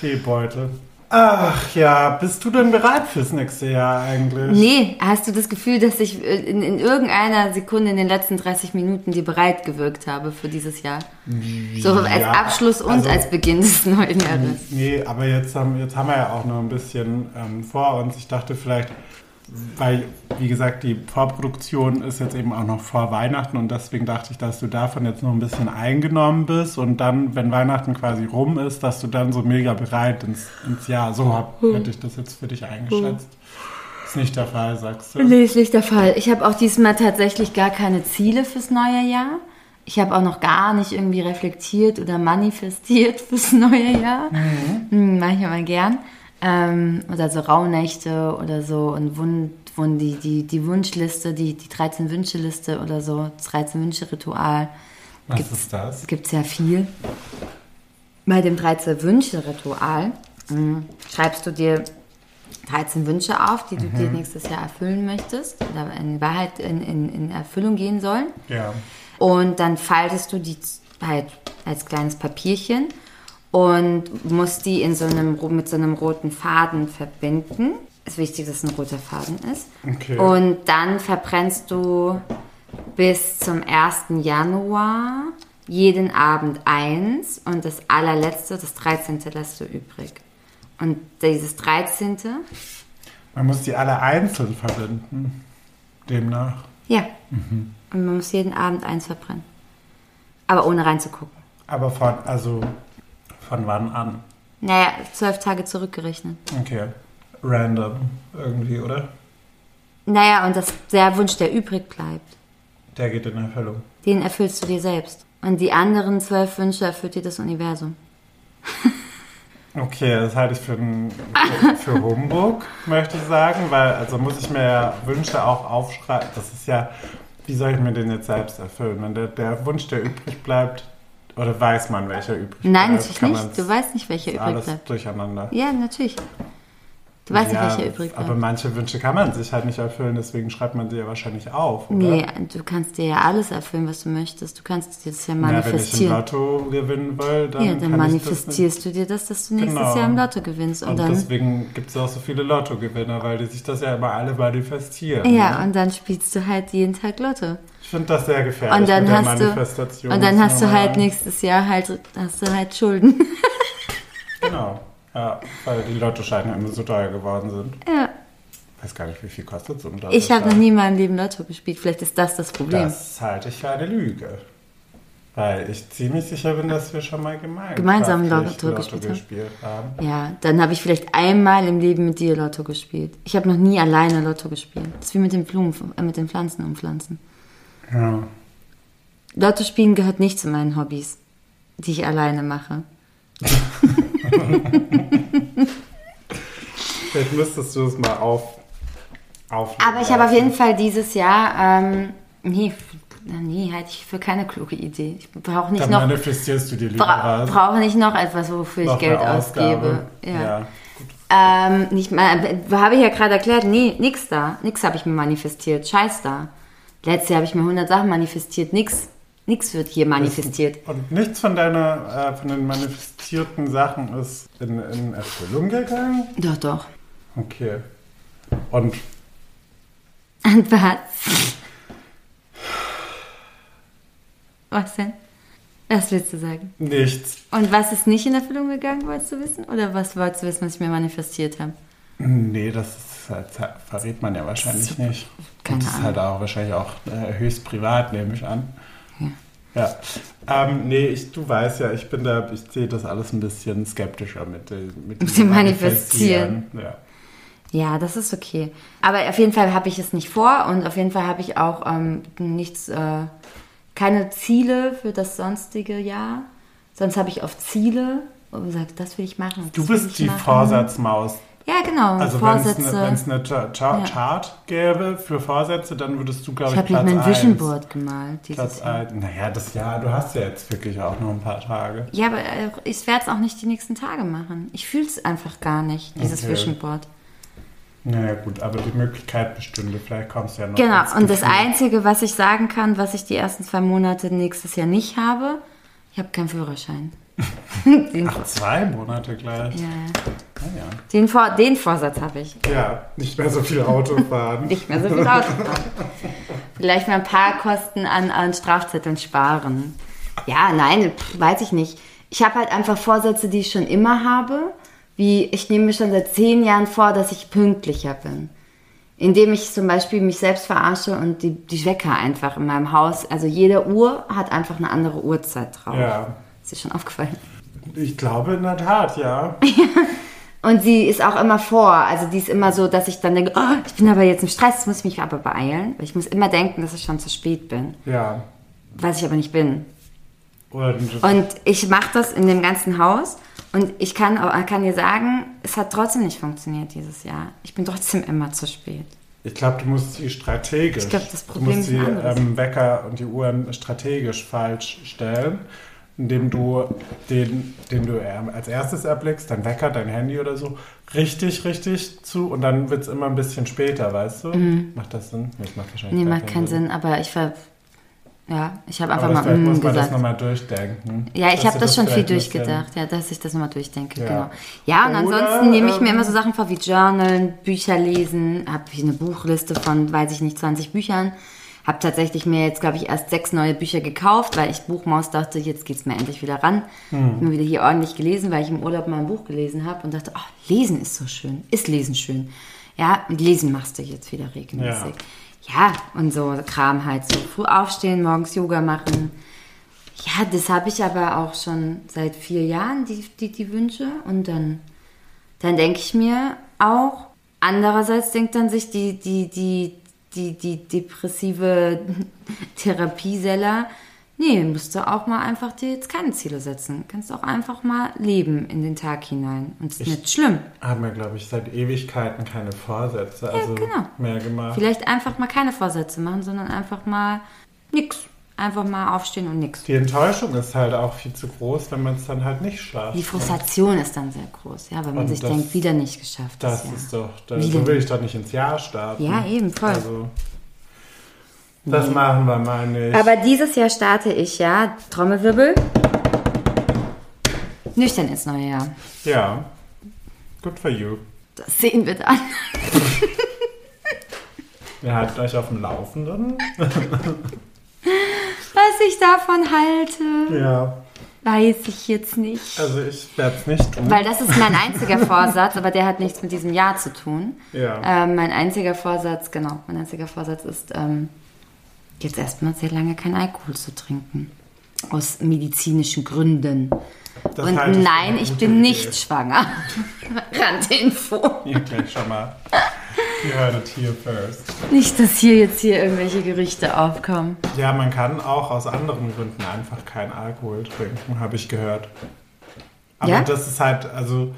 Teebeutel. Ach ja, bist du denn bereit fürs nächste Jahr eigentlich? Nee, hast du das Gefühl, dass ich äh, in, in irgendeiner Sekunde in den letzten 30 Minuten dir bereit gewirkt habe für dieses Jahr? So als Ja, Abschluss und also- als Beginn des neuen Jahres. Nee, aber jetzt haben, jetzt haben wir ja auch noch ein bisschen ähm, vor uns. Ich dachte vielleicht, weil, wie gesagt, die Vorproduktion ist jetzt eben auch noch vor Weihnachten und deswegen dachte ich, dass du davon jetzt noch ein bisschen eingenommen bist und dann, wenn Weihnachten quasi rum ist, dass du dann so mega bereit ins, ins Jahr, so hab, hätte ich das jetzt für dich eingeschätzt. Ist nicht der Fall, sagst du? Nee, ist nicht der Fall. Ich habe auch diesmal tatsächlich gar keine Ziele fürs neue Jahr. Ich habe auch noch gar nicht irgendwie reflektiert oder manifestiert fürs neue Jahr. Mhm. Mache ich aber gern. Ähm, oder so Rauhnächte oder so und Wund, Wund, die, die, die Wunschliste, die, die 13 Wünsche-Liste oder so, das 13 Wünsche-Ritual. Was Gibt's- ist das? gibt ja viel. Bei dem 13 Wünsche-Ritual mh, schreibst du dir 13 Wünsche auf, die du dir nächstes Jahr erfüllen möchtest oder in Wahrheit in, in, in Erfüllung gehen sollen. Ja. Und dann faltest du die halt als kleines Papierchen und musst die in so einem, mit so einem roten Faden verbinden. Es ist wichtig, dass es ein roter Faden ist. Okay. Und dann verbrennst du bis zum 1. Januar jeden Abend eins und das allerletzte, das 13. lässt du übrig. Und dieses 13. Man muss die alle einzeln verbinden. Demnach. Ja. Und man muss jeden Abend eins verbrennen. Aber ohne reinzugucken. Aber von, also, von wann an? Naja, zwölf Tage zurückgerechnet. Okay. Random irgendwie, oder? Naja, und das, der Wunsch, der übrig bleibt, Der geht in Erfüllung. den erfüllst du dir selbst. Und die anderen zwölf Wünsche erfüllt dir das Universum. Okay, das halte ich für, ein, für, für Humbug, möchte ich sagen, weil also muss ich mir ja Wünsche auch aufschreiben. Das ist ja, wie soll ich mir den jetzt selbst erfüllen? Wenn der, der Wunsch, der übrig bleibt, oder weiß man, welcher übrig Nein, bleibt? natürlich Kann nicht. Du weißt nicht, welcher ist übrig alles bleibt. durcheinander. Ja, natürlich. Du weißt ja, nicht, welcher übrig Aber bleibt. manche Wünsche kann man sich halt nicht erfüllen, deswegen schreibt man sie ja wahrscheinlich auf, oder? Nee, du kannst dir ja alles erfüllen, was du möchtest. Du kannst dir das ja Na, wenn ich im manifestieren. Lotto gewinnen will, dann ja, dann manifestierst du dir das, dass du nächstes Genau. Jahr im Lotto gewinnst. Und. Und dann, deswegen gibt es auch so viele Lottogewinner, weil die sich das ja immer alle manifestieren. ja, ne? und dann spielst du halt jeden Tag Lotto. Ich finde das sehr gefährlich Und dann hast du, Manifestation. und dann hast du halt nächstes Jahr halt, hast du halt Schulden. Genau. Ja, weil die Lottoscheine immer so teuer geworden sind. ja. Ich weiß gar nicht, wie viel kostet so ein Lottoschein. Ich habe noch nie in meinem Leben Lotto gespielt. Vielleicht ist das das Problem. Das halte ich für eine Lüge. Weil ich ziemlich sicher bin, dass wir schon mal gemein Gemeinsam kraftlich Lotto gespielt haben. gespielt haben. Ja, dann habe ich vielleicht einmal im Leben mit dir Lotto gespielt. Ich habe noch nie alleine Lotto gespielt. Das ist wie mit den Blumen, äh, mit den Pflanzen umpflanzen. Ja. Lotto spielen gehört nicht zu meinen Hobbys, die ich alleine mache. Vielleicht müsstest du es mal auf, aufnehmen. Aber ich habe auf jeden Fall dieses Jahr, ähm, nee, nee, halte ich für keine kluge Idee. Ich brauche nicht Dann noch, manifestierst du dir lieber bra was. brauche nicht noch etwas, wofür ich Noch Geld eine ausgebe. Ausgabe. Ja. Ähm, nicht mal, habe ich ja gerade erklärt, nee, nix da. Nix habe ich mir manifestiert. Scheiß da. Letztes Jahr habe ich mir 100 Sachen manifestiert. Nix, nix wird hier manifestiert. Und nichts von deiner, äh, von den manifestierten Sachen ist in, in Erfüllung gegangen? Doch, doch. Okay. Und Und was? Was denn? Was willst du sagen? nichts. Und was ist nicht in Erfüllung gegangen, wolltest du wissen? Oder was wolltest du wissen, was ich mir manifestiert habe? Nee, das ist halt, verrät man ja wahrscheinlich nicht. Keine das ist Ahnung. halt auch wahrscheinlich auch äh, höchst privat, nehme ich an. Ja. Ähm, nee, ich, du weißt ja, ich bin da, ich sehe das alles ein bisschen skeptischer mit, dem- mit Mit dem Manifestieren. Ja. Ja, das ist okay. Aber auf jeden Fall habe ich es nicht vor und auf jeden Fall habe ich auch ähm, nichts, äh, keine Ziele für das sonstige Jahr. Sonst habe ich oft Ziele und gesagt, das will ich machen. Du bist die machen. Vorsatzmaus. Ja, genau. Also wenn es eine, wenn's eine Cha- Cha- Ja. Chart gäbe für Vorsätze, dann würdest du, glaube ich ich, habe mir Platz mein Vision Board gemalt Platz Jahr. ein. Naja, das Jahr, du hast ja jetzt wirklich auch noch ein paar Tage. Ja, aber äh, ich werde es auch nicht die nächsten Tage machen. Ich fühle es einfach gar nicht, dieses Okay. Vision Board. Naja, gut, aber die Möglichkeit bestünde, vielleicht kommst du ja noch. Genau, und das. Einzige, was ich sagen kann, was ich die ersten zwei Monate nächstes Jahr nicht habe, ich habe keinen Führerschein. Ach, zwei Monate gleich. ja, ja. Ah, Den, Vor den Vorsatz habe ich. ja. ja, nicht mehr so viel Auto fahren. Nicht mehr so viel Auto fahren. Vielleicht mal ein paar Kosten an, an Strafzetteln sparen. Ja, nein, weiß ich nicht. Ich habe halt einfach Vorsätze, die ich schon immer habe. Wie ich nehme mir schon seit zehn Jahren vor, dass ich pünktlicher bin. Indem ich zum Beispiel mich selbst verarsche und die, die Wecker einfach in meinem Haus, also jede Uhr hat einfach eine andere Uhrzeit drauf. Ja. Ist dir schon aufgefallen? Ich glaube in der Tat, ja. Und sie ist auch immer vor. Also die ist immer so, dass ich dann denke, oh, ich bin aber jetzt im Stress, muss ich mich aber beeilen. Weil ich muss immer denken, dass ich schon zu spät bin. Ja. Was ich aber nicht bin. Und, Und ich mache das in dem ganzen Haus. Und ich kann, auch- kann dir sagen, es hat trotzdem nicht funktioniert dieses Jahr. Ich bin trotzdem immer zu spät. ich glaube, du musst sie strategisch. Ich glaub, das du Problem musst ist die ähm, Wecker und die Uhren strategisch falsch stellen, indem du den, den du ähm, als erstes erblickst, dein Wecker, dein Handy oder so, richtig, richtig zu und dann wird es immer ein bisschen später, weißt du? Macht das Sinn? Nee, das macht wahrscheinlich Mhm. Nee, macht keinen Sinn, aber ich ver... Ja, ich habe einfach das, mal mm muss man das gesagt. nochmal durchdenken. Ja, ich habe du das schon viel durchgedacht, ja, dass ich das nochmal durchdenke, Ja. genau. Ja, und Oder, ansonsten nehme ich mir ähm, immer so Sachen vor wie Journalen, Bücher lesen, habe hier eine Buchliste von, weiß ich nicht, 20 Büchern. Habe tatsächlich mir jetzt, glaube ich, erst sechs neue Bücher gekauft, weil ich Buchmaus dachte, jetzt geht's mir endlich wieder ran. Hm. Hab mir wieder hier ordentlich gelesen, weil ich im Urlaub mal ein Buch gelesen habe und dachte, ach, lesen ist so schön, ist lesen schön. Ja, und lesen machst du jetzt wieder regelmäßig. Ja, und so Kram halt so früh aufstehen, morgens Yoga machen. Ja, das habe ich aber auch schon seit vier Jahren, die, die, die Wünsche. Und dann, dann denke ich mir auch, andererseits denkt dann sich die, die, die, die, die depressive Therapieseller, nee, musst du auch mal einfach dir jetzt keine Ziele setzen. Kannst auch einfach mal leben in den Tag hinein. Und es ist nicht schlimm. Haben wir, glaube ich, seit Ewigkeiten keine Vorsätze also genau. mehr gemacht. Vielleicht einfach mal keine Vorsätze machen, sondern einfach mal nix. Einfach mal aufstehen und nix. Die Enttäuschung ist halt auch viel zu groß, wenn man es dann halt nicht schafft. Die Frustration ist dann sehr groß, ja, weil man sich das- denkt, wieder nicht geschafft. Das Jahr. ist doch, da, Wie so will ich doch nicht ins Jahr starten. Ja, eben, voll. Also, das machen wir mal nicht. Aber dieses Jahr starte ich ja, Trommelwirbel, nüchtern ins neue Jahr. ja, good for you. Das sehen wir dann. Ihr haltet euch auf dem Laufenden. Was ich davon halte, Ja, weiß ich jetzt nicht. also ich werde es nicht tun. Weil das ist mein einziger Vorsatz, aber der hat nichts mit diesem Jahr zu tun. Ja. Ähm, mein einziger Vorsatz, genau, mein einziger Vorsatz ist, ähm, jetzt erstmal sehr lange kein Alkohol zu trinken. Aus medizinischen Gründen. Das Und nein, ich bin Idee. nicht schwanger. Randinfo. Hier gleich schon mal. You heard it here first. Nicht, dass hier jetzt hier irgendwelche Gerüchte aufkommen. Ja, man kann auch aus anderen Gründen einfach keinen Alkohol trinken, habe ich gehört. Aber Ja? das ist halt, also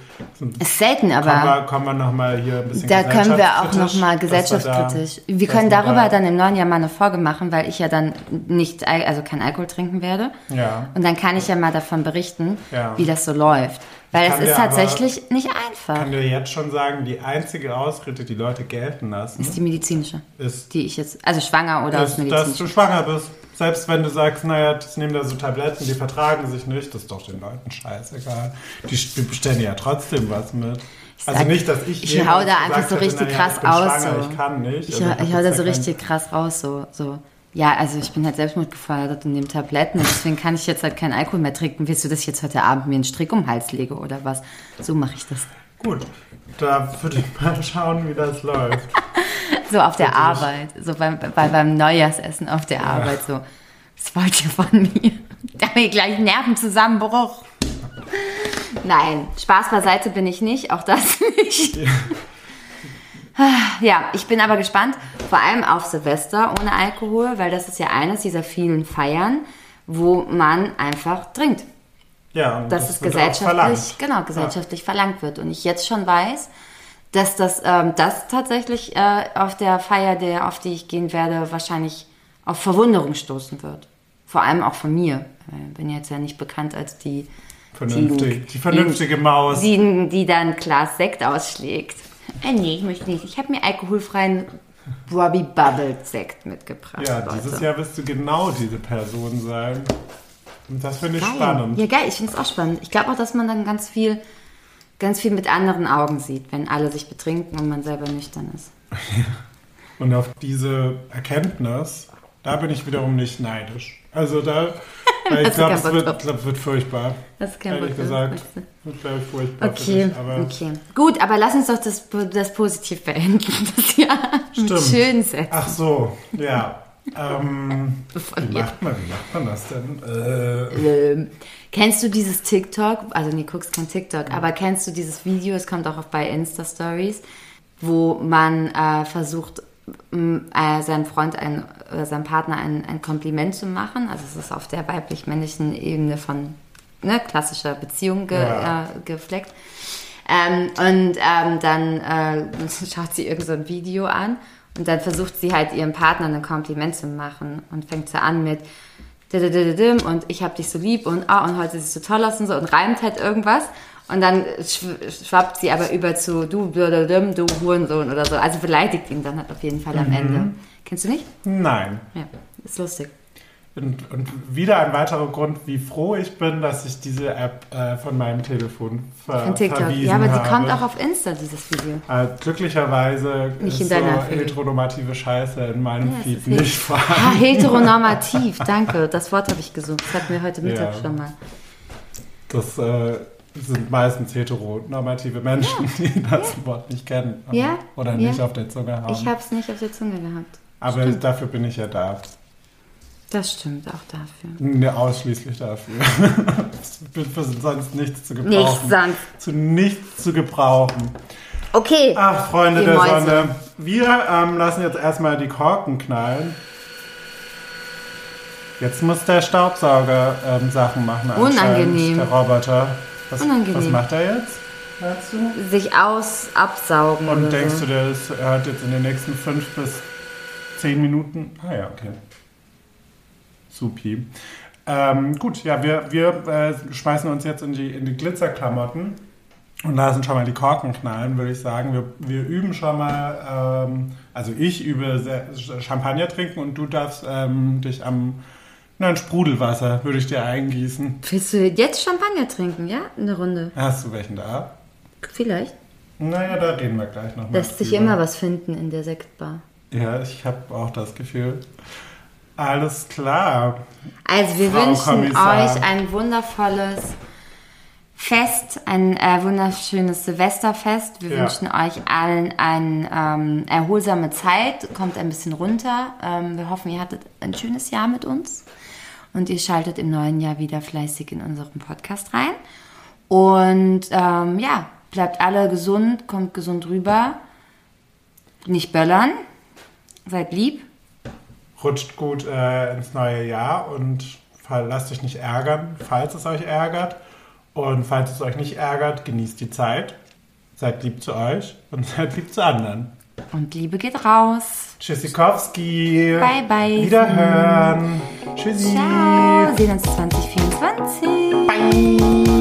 Ist selten, aber kommen wir, kommen wir nochmal hier ein bisschen da können wir auch gesellschaftskritisch, nochmal dass wir da- gesellschaftskritisch. Wir dass können darüber da- dann im neuen Jahr mal eine Folge machen, weil ich ja dann nicht, Al- also kein Alkohol trinken werde. Ja. Und dann kann ich ja mal davon berichten, Ja. wie das so läuft. Weil es ist dir aber- tatsächlich nicht Ich einfach. kann dir jetzt schon sagen, die einzige Ausrede, die Leute gelten lassen, Ist die medizinische. ist, Die ich jetzt, also schwanger oder aus ist dass medizinisch. du schwanger bist. Selbst wenn du sagst, naja, das nehmen da so Tabletten, die vertragen sich nicht, das ist doch den Leuten scheißegal. Die die bestellen ja trotzdem was mit. Also sag- nicht, dass ich ich hau da einfach so hätte, richtig naja, krass ich bin aus, Schwanger, so. Ich kann nicht. Ich, Also ich hau da ja so richtig krass raus, so, so. Ja, also ich bin halt Selbstmord gefördert und nehme Tabletten, und deswegen kann ich jetzt halt keinen Alkohol mehr trinken. Willst du, dass ich jetzt heute Abend mir einen Strick um den Hals lege oder was? So mache ich das. Gut, da würde ich mal schauen, wie das läuft. So auf der Arbeit, so beim, bei, beim Neujahrsessen auf der Arbeit, so. Was wollt ihr von mir? Da habe ich gleich einen Nervenzusammenbruch. Nein, Spaß beiseite bin ich nicht, auch das nicht. Ja, ich bin aber gespannt, vor allem auf Silvester ohne Alkohol, weil das ist ja eines dieser vielen Feiern, wo man einfach trinkt. Ja, Dass es wird auch gesellschaftlich, verlangt. genau, gesellschaftlich verlangt wird. Und ich jetzt schon weiß, dass das, ähm, das tatsächlich äh, auf der Feier, der, auf die ich gehen werde, wahrscheinlich auf Verwunderung stoßen wird. Vor allem auch von mir. Ich bin jetzt ja nicht bekannt als die, Vernünftig, die vernünftige Maus. die, die dann ein Glas Sekt ausschlägt. Äh, nee, ich möchte nicht. Ich habe mir alkoholfreien Robbie Bubble Sekt mitgebracht. Ja, Leute. dieses Jahr wirst du genau diese Person sein. Und das finde ich Geil. spannend. Ja, geil, ich finde es auch spannend. Ich glaube auch, dass man dann ganz viel ganz viel mit anderen Augen sieht, wenn alle sich betrinken und man selber nüchtern ist. Und auf diese Erkenntnis, da bin ich wiederum nicht neidisch. Also da, weil ich glaube, es wird, glaub, wird furchtbar. Hast du keinen Ehrlich Bock gesagt, meinst du? wird, glaube ich, furchtbar Okay, dich. Aber okay. Gut, aber lass uns doch das, das positiv beenden. Das Jahr mit Stimmt. schönen Sätzen. Ach so, ja. Ähm, wie, macht man, wie macht man das denn? Äh, Ähm, kennst du dieses TikTok? Also, nee, guckst kein TikTok, aber kennst du dieses Video? Es kommt auch bei Insta-Stories, wo man äh, versucht, äh, seinem Freund ein, oder seinem Partner ein, ein Kompliment zu machen. Also, es ist auf der weiblich-männlichen Ebene von ne, klassischer Beziehung ge, Ja. äh, gefleckt. Ähm, und ähm, dann äh, schaut sie irgend so ein Video an und dann versucht sie halt ihrem Partner ein Kompliment zu machen und fängt so an mit und ich hab dich so lieb und ah und heute siehst du toll aus und so und reimt halt irgendwas und dann schw- schwappt sie aber über zu du du Hurensohn oder so. Also beleidigt ihn dann halt auf jeden Fall am Ende. Kennst du nicht? nein. Ja, ist lustig. Und, und wieder ein weiterer Grund, wie froh ich bin, dass ich diese App äh, von meinem Telefon ver Von TikTok. verwiesen Ja, aber die habe. kommt auch auf Insta, dieses Video. Äh, glücklicherweise Nicht ist so Feed. heteronormative Scheiße in meinem Ja, Feed nicht vorhanden. Ah, heteronormativ, danke. Das Wort habe ich gesucht. Das hatten wir heute Mittag Ja. schon mal. Das äh, sind meistens heteronormative Menschen, die das Wort nicht kennen. Ja, Oder ja. nicht auf der Zunge haben. Ich habe es nicht auf der Zunge gehabt. aber dafür bin ich ja da. Das stimmt auch dafür. Ne, ausschließlich dafür. ich bin für sonst nichts zu gebrauchen. Nichts sonst. Zu nichts zu gebrauchen. Okay. Ach, Freunde Die der Mäuse. Sonne. Wir ähm, lassen jetzt erstmal die Korken knallen. Jetzt muss der Staubsauger ähm, Sachen machen. Unangenehm. Der Roboter. Was, Unangenehm. was macht er jetzt? Du? Sich aus absaugen. Und denkst so. du, der ist, er hat jetzt in den nächsten fünf bis zehn Minuten. Ah ja, okay. Supi. Ähm, gut, ja, wir, wir äh, schmeißen uns jetzt in die, in die Glitzerklamotten und lassen schon mal die Korken knallen, würde ich sagen. Wir, wir üben schon mal, ähm, also ich übe Champagner trinken und du darfst ähm, dich am nein, Sprudelwasser würde ich dir eingießen. Willst du jetzt Champagner trinken, ja? Eine Runde. Hast du welchen da? Vielleicht. Naja, da reden wir gleich noch mal Lässt sich immer was finden in der Sektbar. Ja, ich habe auch das Gefühl. Alles klar. Also wir Frau wünschen Kommissar. euch ein wundervolles Fest, ein äh, wunderschönes Silvesterfest. Wir Ja. wünschen euch allen eine ähm, erholsame Zeit. Kommt ein bisschen runter. Ähm, wir hoffen, ihr hattet ein schönes Jahr mit uns. Und ihr schaltet im neuen Jahr wieder fleißig in unseren Podcast rein. Und ähm, ja, bleibt alle gesund, kommt gesund rüber. Nicht böllern. Seid lieb rutscht gut äh, ins neue Jahr und lasst euch nicht ärgern, falls es euch ärgert. Und falls es euch nicht ärgert, genießt die Zeit. Seid lieb zu euch und seid lieb zu anderen. Und Liebe geht raus. Tschüssikowski. Bye, bye. Wiederhören. Tschüssi. Ciao. Sehen uns 2024. Bye.